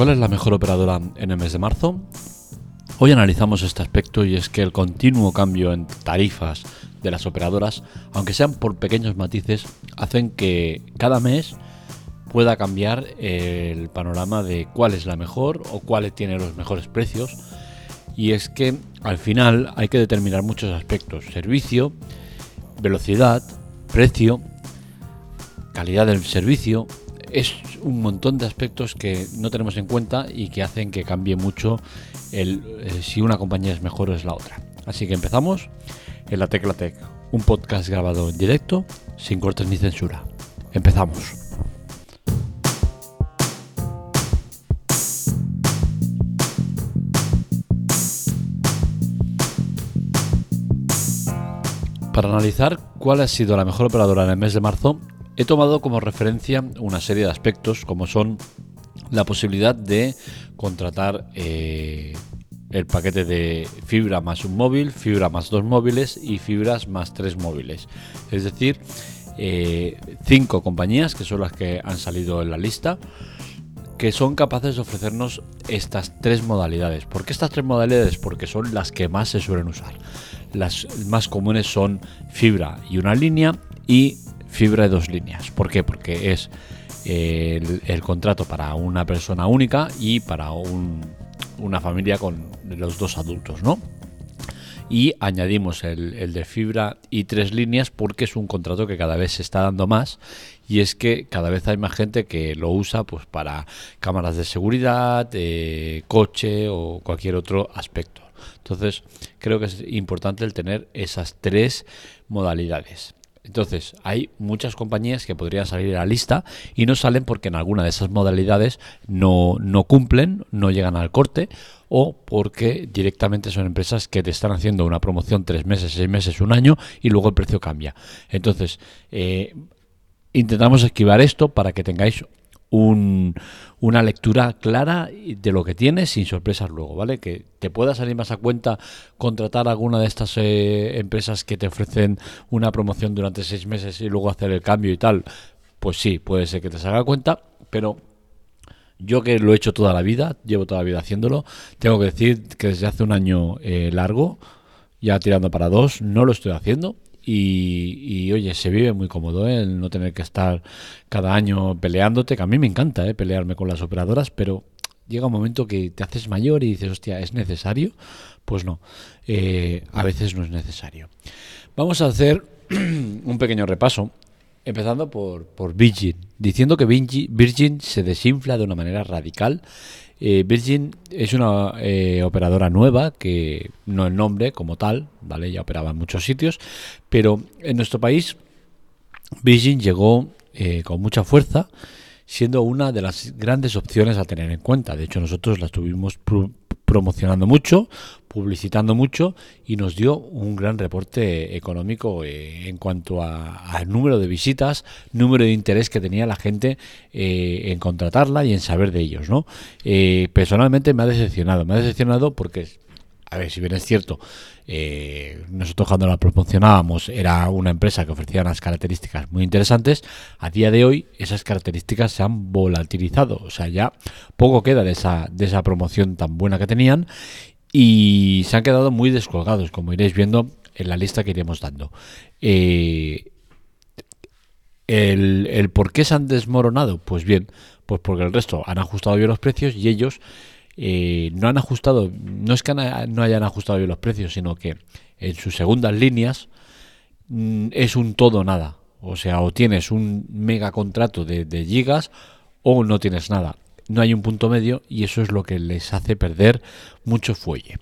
¿Cuál es la mejor operadora en el mes de marzo? Hoy analizamos este aspecto y es que el continuo cambio en tarifas de las operadoras, aunque sean por pequeños matices, hacen que cada mes pueda cambiar el panorama de cuál es la mejor o cuál tiene los mejores precios. Y es que al final hay que determinar muchos aspectos. Servicio, velocidad, precio, calidad del servicio, es un montón de aspectos que no tenemos en cuenta y que hacen que cambie mucho el, eh, si una compañía es mejor o es la otra. Así que empezamos en la Tecla Tech, un podcast grabado en directo, sin cortes ni censura. Empezamos. Para analizar cuál ha sido la mejor operadora en el mes de marzo, He tomado como referencia una serie de aspectos como son la posibilidad de contratar eh, el paquete de fibra más un móvil, fibra más dos móviles y fibras más tres móviles. Es decir, eh, cinco compañías que son las que han salido en la lista que son capaces de ofrecernos estas tres modalidades. ¿Por qué estas tres modalidades? Porque son las que más se suelen usar. Las más comunes son fibra y una línea y fibra de dos líneas. ¿Por qué? Porque es el, contrato para una persona única y para una familia con los dos adultos, ¿no? Y añadimos el, de fibra y tres líneas porque es un contrato que cada vez se está dando más y es que cada vez hay más gente que lo usa pues para cámaras de seguridad, eh, coche o cualquier otro aspecto. Entonces creo que es importante el tener esas tres modalidades. Entonces, hay muchas compañías que podrían salir a la lista y no salen porque en alguna de esas modalidades no, no cumplen, no llegan al corte o porque directamente son empresas que te están haciendo una promoción tres meses, seis meses, un año y luego el precio cambia. Entonces, eh, intentamos esquivar esto para que tengáis una lectura clara de lo que tienes sin sorpresas luego, ¿vale? Que te pueda salir más a cuenta contratar alguna de estas eh, empresas que te ofrecen una promoción durante seis meses y luego hacer el cambio y tal. Pues sí, puede ser que te salga a cuenta, pero yo que lo he hecho toda la vida, llevo toda la vida haciéndolo, tengo que decir que desde hace un año eh, largo, ya tirando para dos, no lo estoy haciendo y, oye, se vive muy cómodo ¿eh? el no tener que estar cada año peleándote, que a mí me encanta ¿eh? pelearme con las operadoras, pero llega un momento que te haces mayor y dices, hostia, ¿es necesario? Pues no, eh, a veces no es necesario. Vamos a hacer un pequeño repaso, empezando por, por Virgin, diciendo que Virgin se desinfla de una manera radical eh, Virgin es una eh, operadora nueva que no el nombre como tal, ¿vale? Ya operaba en muchos sitios, pero en nuestro país Virgin llegó eh, con mucha fuerza, siendo una de las grandes opciones a tener en cuenta. De hecho, nosotros la tuvimos promocionando mucho, publicitando mucho y nos dio un gran reporte económico eh, en cuanto al número de visitas, número de interés que tenía la gente eh, en contratarla y en saber de ellos. ¿no? Eh, personalmente me ha decepcionado, me ha decepcionado porque a ver, si bien es cierto, nosotros cuando la promocionábamos era una empresa que ofrecía unas características muy interesantes, a día de hoy esas características se han volatilizado, o sea, ya poco queda de esa, de esa promoción tan buena que tenían y se han quedado muy descolgados, como iréis viendo en la lista que iremos dando. Eh, el, por qué se han desmoronado? Pues bien, pues porque el resto han ajustado bien los precios y ellos eh, no han ajustado, no es que no hayan ajustado bien los precios, sino que en sus segundas líneas mm, es un todo nada. O sea, o tienes un mega contrato de, gigas o no tienes nada no hay un punto medio y eso es lo que les hace perder mucho fuelle.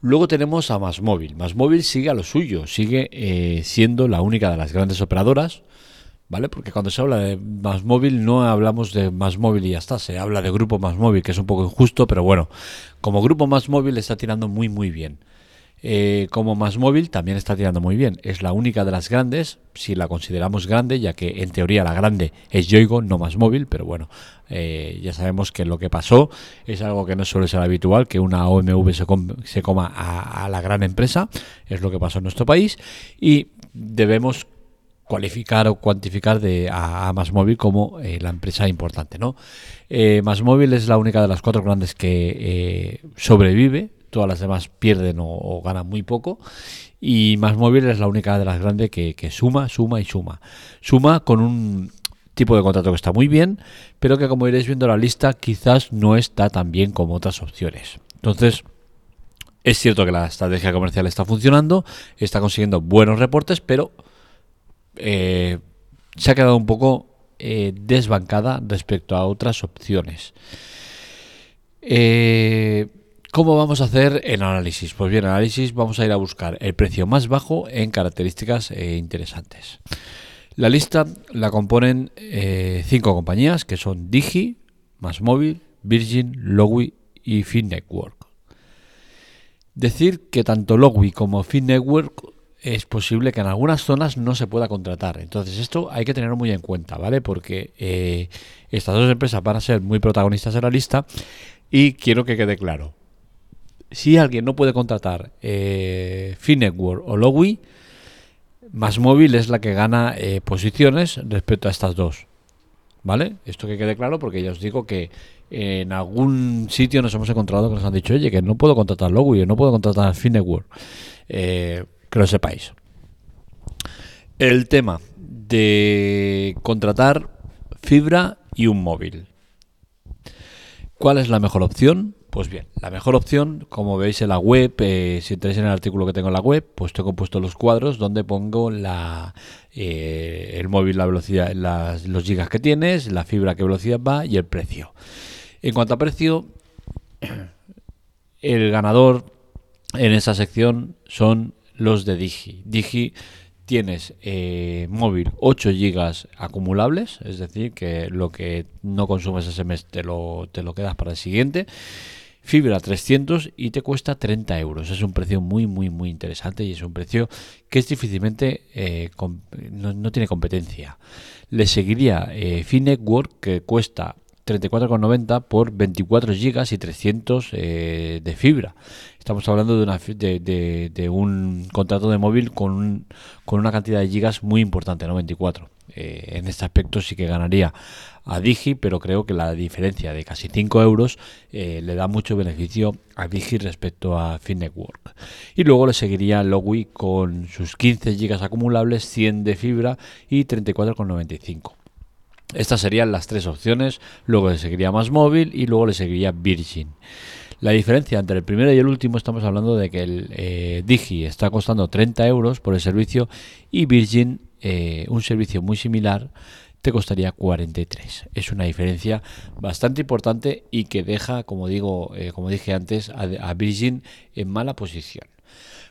Luego tenemos a Masmóvil. Masmóvil sigue a lo suyo, sigue eh, siendo la única de las grandes operadoras, ¿vale? Porque cuando se habla de Masmóvil no hablamos de Masmóvil y ya está, se habla de Grupo Masmóvil, que es un poco injusto, pero bueno, como Grupo Masmóvil está tirando muy muy bien. Eh, como más móvil también está tirando muy bien. Es la única de las grandes, si la consideramos grande, ya que en teoría la grande es Yoigo, no más móvil, pero bueno, eh, ya sabemos que lo que pasó es algo que no suele ser habitual, que una OMV se, coma a, la gran empresa, es lo que pasó en nuestro país y debemos cualificar o cuantificar de, a, Móvil como eh, la empresa importante. ¿no? Eh, es la única de las cuatro grandes que eh, sobrevive, todas las demás pierden o, ganan muy poco. Y Más Móvil es la única de las grandes que, que suma, suma y suma. Suma con un tipo de contrato que está muy bien, pero que como iréis viendo la lista quizás no está tan bien como otras opciones. Entonces, es cierto que la estrategia comercial está funcionando, está consiguiendo buenos reportes, pero eh, se ha quedado un poco eh, desbancada respecto a otras opciones. Eh, ¿Cómo vamos a hacer el análisis? Pues bien, análisis vamos a ir a buscar el precio más bajo en características interesantes. La lista la componen cinco compañías que son Digi, Más Móvil, Virgin, Lowy y FinNetwork. Decir que tanto Lowy como FinNetwork es posible que en algunas zonas no se pueda contratar. Entonces esto hay que tenerlo muy en cuenta, ¿vale? Porque eh, estas dos empresas van a ser muy protagonistas en la lista y quiero que quede claro. Si alguien no puede contratar eh, Finetwork o Lowy, más móvil es la que gana eh, posiciones respecto a estas dos. ¿Vale? Esto que quede claro porque ya os digo que en algún sitio nos hemos encontrado que nos han dicho, oye, que no puedo contratar Lowy, no puedo contratar Finetwork. Eh, que lo sepáis. El tema de contratar fibra y un móvil. ¿Cuál es la mejor opción? Pues bien, la mejor opción, como veis en la web, eh, si entráis en el artículo que tengo en la web, pues tengo puesto los cuadros donde pongo la, eh, el móvil, la velocidad, los gigas que tienes, la fibra, qué velocidad va y el precio. En cuanto a precio, el ganador en esa sección son los de Digi. Digi tienes eh, móvil 8 gigas acumulables, es decir, que lo que no consumes ese mes te lo, te lo quedas para el siguiente. Fibra 300 y te cuesta 30 euros. Es un precio muy, muy, muy interesante y es un precio que es difícilmente, eh, no, tiene competencia. Le seguiría eh, Finetwork que cuesta 34,90 por 24 gigas y 300 eh, de fibra. Estamos hablando de, un contrato de móvil con, con, una cantidad de gigas muy importante, no 24. Eh, en este aspecto sí que ganaría a Digi, pero creo que la diferencia de casi 5 euros eh, le da mucho beneficio a Digi respecto a FinNetwork. Y luego le seguiría Lowy con sus 15 gigas acumulables, 100 de fibra y 34,95. Estas serían las tres opciones, luego le seguiría más móvil y luego le seguiría Virgin. La diferencia entre el primero y el último estamos hablando de que el eh, Digi está costando 30 euros por el servicio y Virgin, eh, un servicio muy similar, te costaría 43. Es una diferencia bastante importante y que deja, como digo, eh, como dije antes, a, Virgin en mala posición.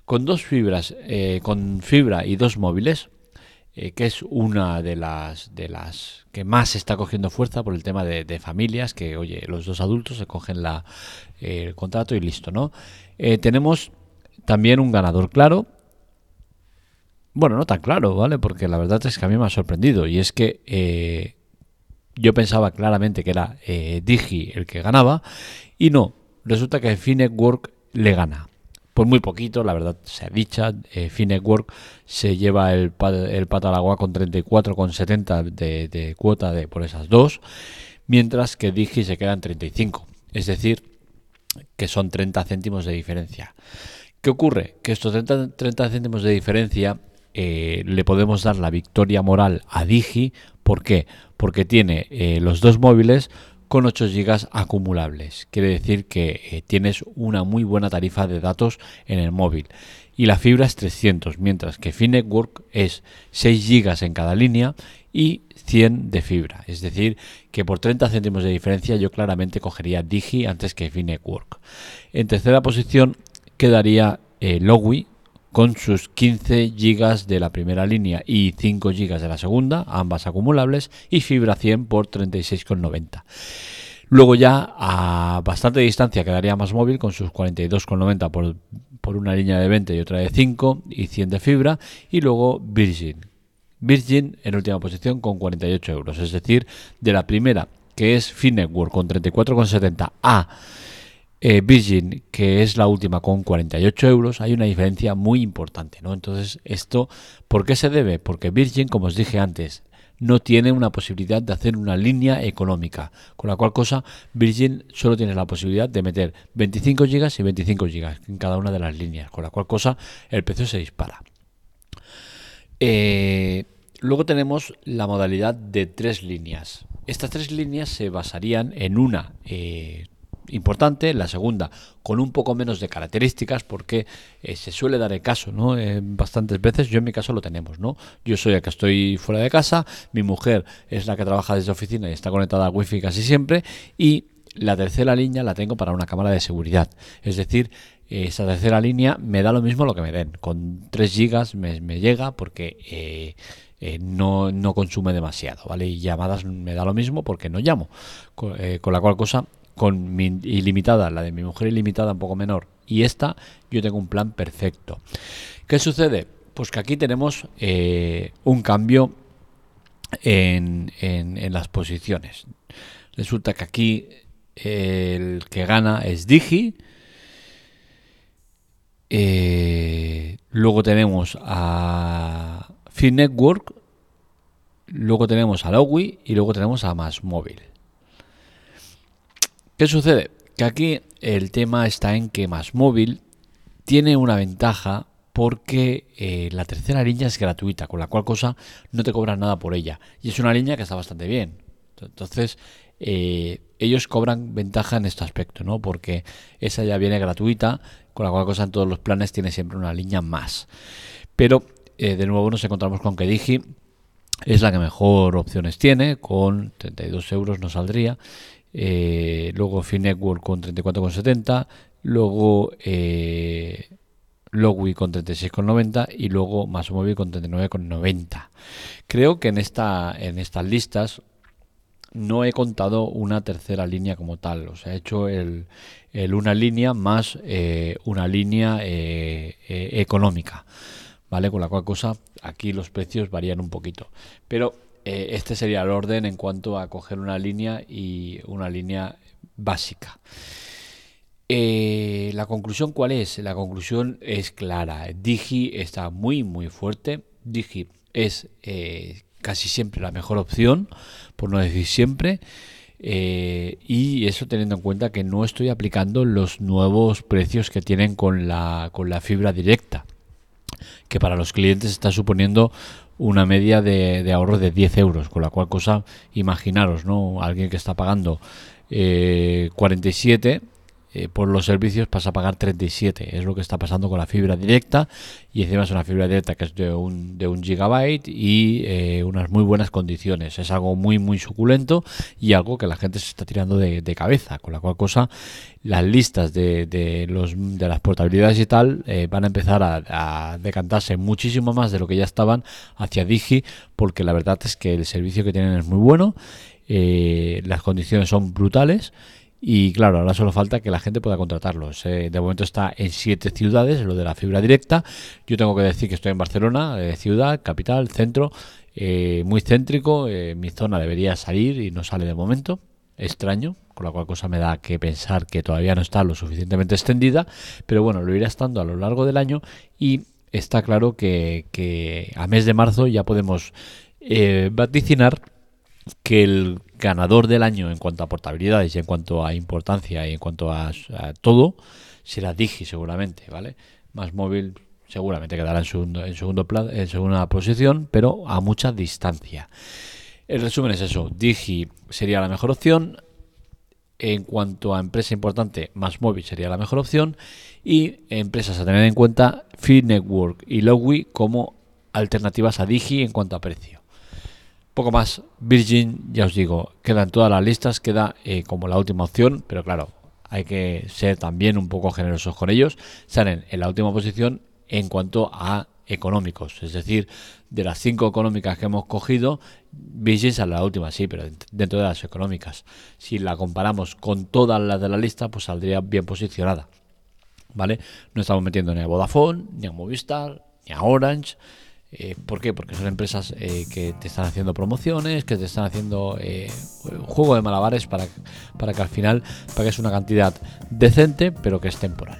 Con dos fibras, con fibra y dos móviles, eh, que es una de las, de las que más está cogiendo fuerza por el tema de, familias, que oye, los dos adultos se cogen la, el contrato y listo, ¿no? Eh, tenemos también un ganador claro. Bueno, no tan claro, ¿vale? Porque la verdad es que a mí me ha sorprendido y es que eh, yo pensaba claramente que era Digi el que ganaba y no, resulta que Finetwork le gana por muy poquito, la verdad se ha dicha, eh, Finetwork se lleva el, el pata al agua con 34,70 de, de cuota de por esas dos, mientras que Digi se queda en 35, es decir, que son 30 céntimos de diferencia. ¿Qué ocurre? Que estos 30, céntimos de diferencia eh, le podemos dar la victoria moral a Digi, ¿por qué? Porque tiene eh, los dos móviles con 8 GB acumulables. Quiere decir que eh, tienes una muy buena tarifa de datos en el móvil. Y la fibra es 300, mientras que Finetwork es 6 GB en cada línea y 100 de fibra. Es decir, que por 30 céntimos de diferencia yo claramente cogería Digi antes que Finetwork. En tercera posición quedaría eh, Lowy con sus 15 GB de la primera línea y 5 GB de la segunda, ambas acumulables, y fibra 100 por 36,90. Luego ya a bastante distancia quedaría más móvil con sus 42,90 por, por una línea de 20 y otra de 5 y 100 de fibra. Y luego Virgin. Virgin en última posición con 48 euros. Es decir, de la primera que es Finetwork con 34,70 a eh, Virgin, que es la última con 48 euros, hay una diferencia muy importante, ¿no? Entonces, esto, ¿por qué se debe? Porque Virgin, como os dije antes, no tiene una posibilidad de hacer una línea económica, con la cual cosa Virgin solo tiene la posibilidad de meter 25 gigas y 25 gigas en cada una de las líneas, con la cual cosa el precio se dispara. Eh, luego tenemos la modalidad de tres líneas. Estas tres líneas se basarían en una eh, importante, la segunda con un poco menos de características porque eh, se suele dar el caso, ¿no? Eh, bastantes veces, yo en mi caso lo tenemos, ¿no? Yo soy el que estoy fuera de casa, mi mujer es la que trabaja desde oficina y está conectada al wifi casi siempre y la tercera línea la tengo para una cámara de seguridad, es decir, esa tercera línea me da lo mismo lo que me den, con 3 gigas me, llega porque eh, no, no, consume demasiado, ¿vale? Y llamadas me da lo mismo porque no llamo, con la cual cosa con mi ilimitada, la de mi mujer ilimitada un poco menor, y esta yo tengo un plan perfecto. ¿Qué sucede? Pues que aquí tenemos eh, un cambio en, en, las posiciones. Resulta que aquí el que gana es Digi. Eh, luego tenemos a Fin Network. Luego tenemos a Lowy y luego tenemos a Más Móvil. ¿Qué sucede? Que aquí el tema está en que Más Móvil tiene una ventaja porque eh, la tercera línea es gratuita, con la cual cosa no te cobran nada por ella. Y es una línea que está bastante bien. Entonces, eh, ellos cobran ventaja en este aspecto, ¿no? Porque esa ya viene gratuita, con la cual cosa en todos los planes tiene siempre una línea más. Pero, eh, de nuevo, nos encontramos con que Digi es la que mejor opciones tiene, con 32 euros nos saldría eh, luego Finetwork con 34,70, luego eh, con 36,90 y luego Masomóvil con 39,90. Creo que en, esta, en estas listas no he contado una tercera línea como tal, o sea, he hecho el, una línea más eh, una línea eh, económica, ¿vale? Con la cual cosa aquí los precios varían un poquito, pero eh, este sería el orden en cuanto a coger una línea y una línea básica. Eh, la conclusión cuál es? La conclusión es clara. Digi está muy muy fuerte. Digi es eh, casi siempre la mejor opción, por no decir siempre. y eso teniendo en cuenta que no estoy aplicando los nuevos precios que tienen con la, con la fibra directa, que para los clientes está suponiendo una media de, ahorro de 10 euros, con la cual cosa, imaginaros, ¿no? Alguien que está pagando eh, 47 eh, por los servicios pasa a pagar 37. Es lo que está pasando con la fibra directa y encima es una fibra directa que es de un, de un gigabyte y eh, unas muy buenas condiciones. Es algo muy muy suculento y algo que la gente se está tirando de, cabeza, con la cual cosa las listas de, de, los, de las portabilidades y tal eh, van a empezar a, decantarse muchísimo más de lo que ya estaban hacia Digi porque la verdad es que el servicio que tienen es muy bueno, las condiciones son brutales y claro, ahora solo falta que la gente pueda contratarlos. de momento está en siete ciudades, lo de la fibra directa. Yo tengo que decir que estoy en Barcelona, eh, ciudad, capital, centro, eh, muy céntrico. Eh, mi zona debería salir y no sale de momento. Extraño, con la cual cosa me da que pensar que todavía no está lo suficientemente extendida. Pero bueno, lo irá estando a lo largo del año y está claro que, que a mes de marzo ya podemos vaticinar que el ganador del año en cuanto a portabilidades y en cuanto a importancia y en cuanto a, todo será Digi seguramente, ¿vale? Más móvil seguramente quedará en segundo, en segundo en segunda posición, pero a mucha distancia. El resumen es eso, Digi sería la mejor opción. En cuanto a empresa importante, más móvil sería la mejor opción. Y empresas a tener en cuenta, Feed Network y Lowy como alternativas a Digi en cuanto a precio. Poco más, Virgin, ya os digo, quedan todas las listas, queda eh, como la última opción, pero claro, hay que ser también un poco generosos con ellos. Salen en la última posición en cuanto a económicos, es decir, de las cinco económicas que hemos cogido, Virgin sale la última, sí, pero dentro de las económicas. Si la comparamos con todas las de la lista, pues saldría bien posicionada. ¿Vale? No estamos metiendo ni a Vodafone, ni a Movistar, ni a Orange, Eh, ¿Por qué? Porque son empresas eh, que te están haciendo promociones, que te están haciendo eh, juego de malabares para, para que al final pagues una cantidad decente, pero que es temporal.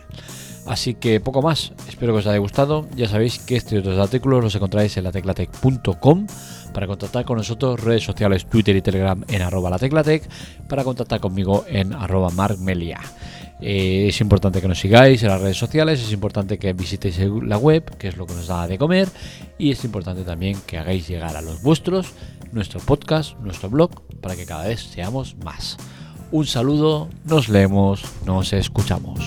Así que poco más, espero que os haya gustado. Ya sabéis que estos otros artículos los encontráis en lateclatec.com para contactar con nosotros, redes sociales, Twitter y Telegram en arroba lateclatec, para contactar conmigo en arroba markmelia. Eh, es importante que nos sigáis en las redes sociales, es importante que visitéis la web, que es lo que nos da de comer, y es importante también que hagáis llegar a los vuestros nuestro podcast, nuestro blog, para que cada vez seamos más. Un saludo, nos leemos, nos escuchamos.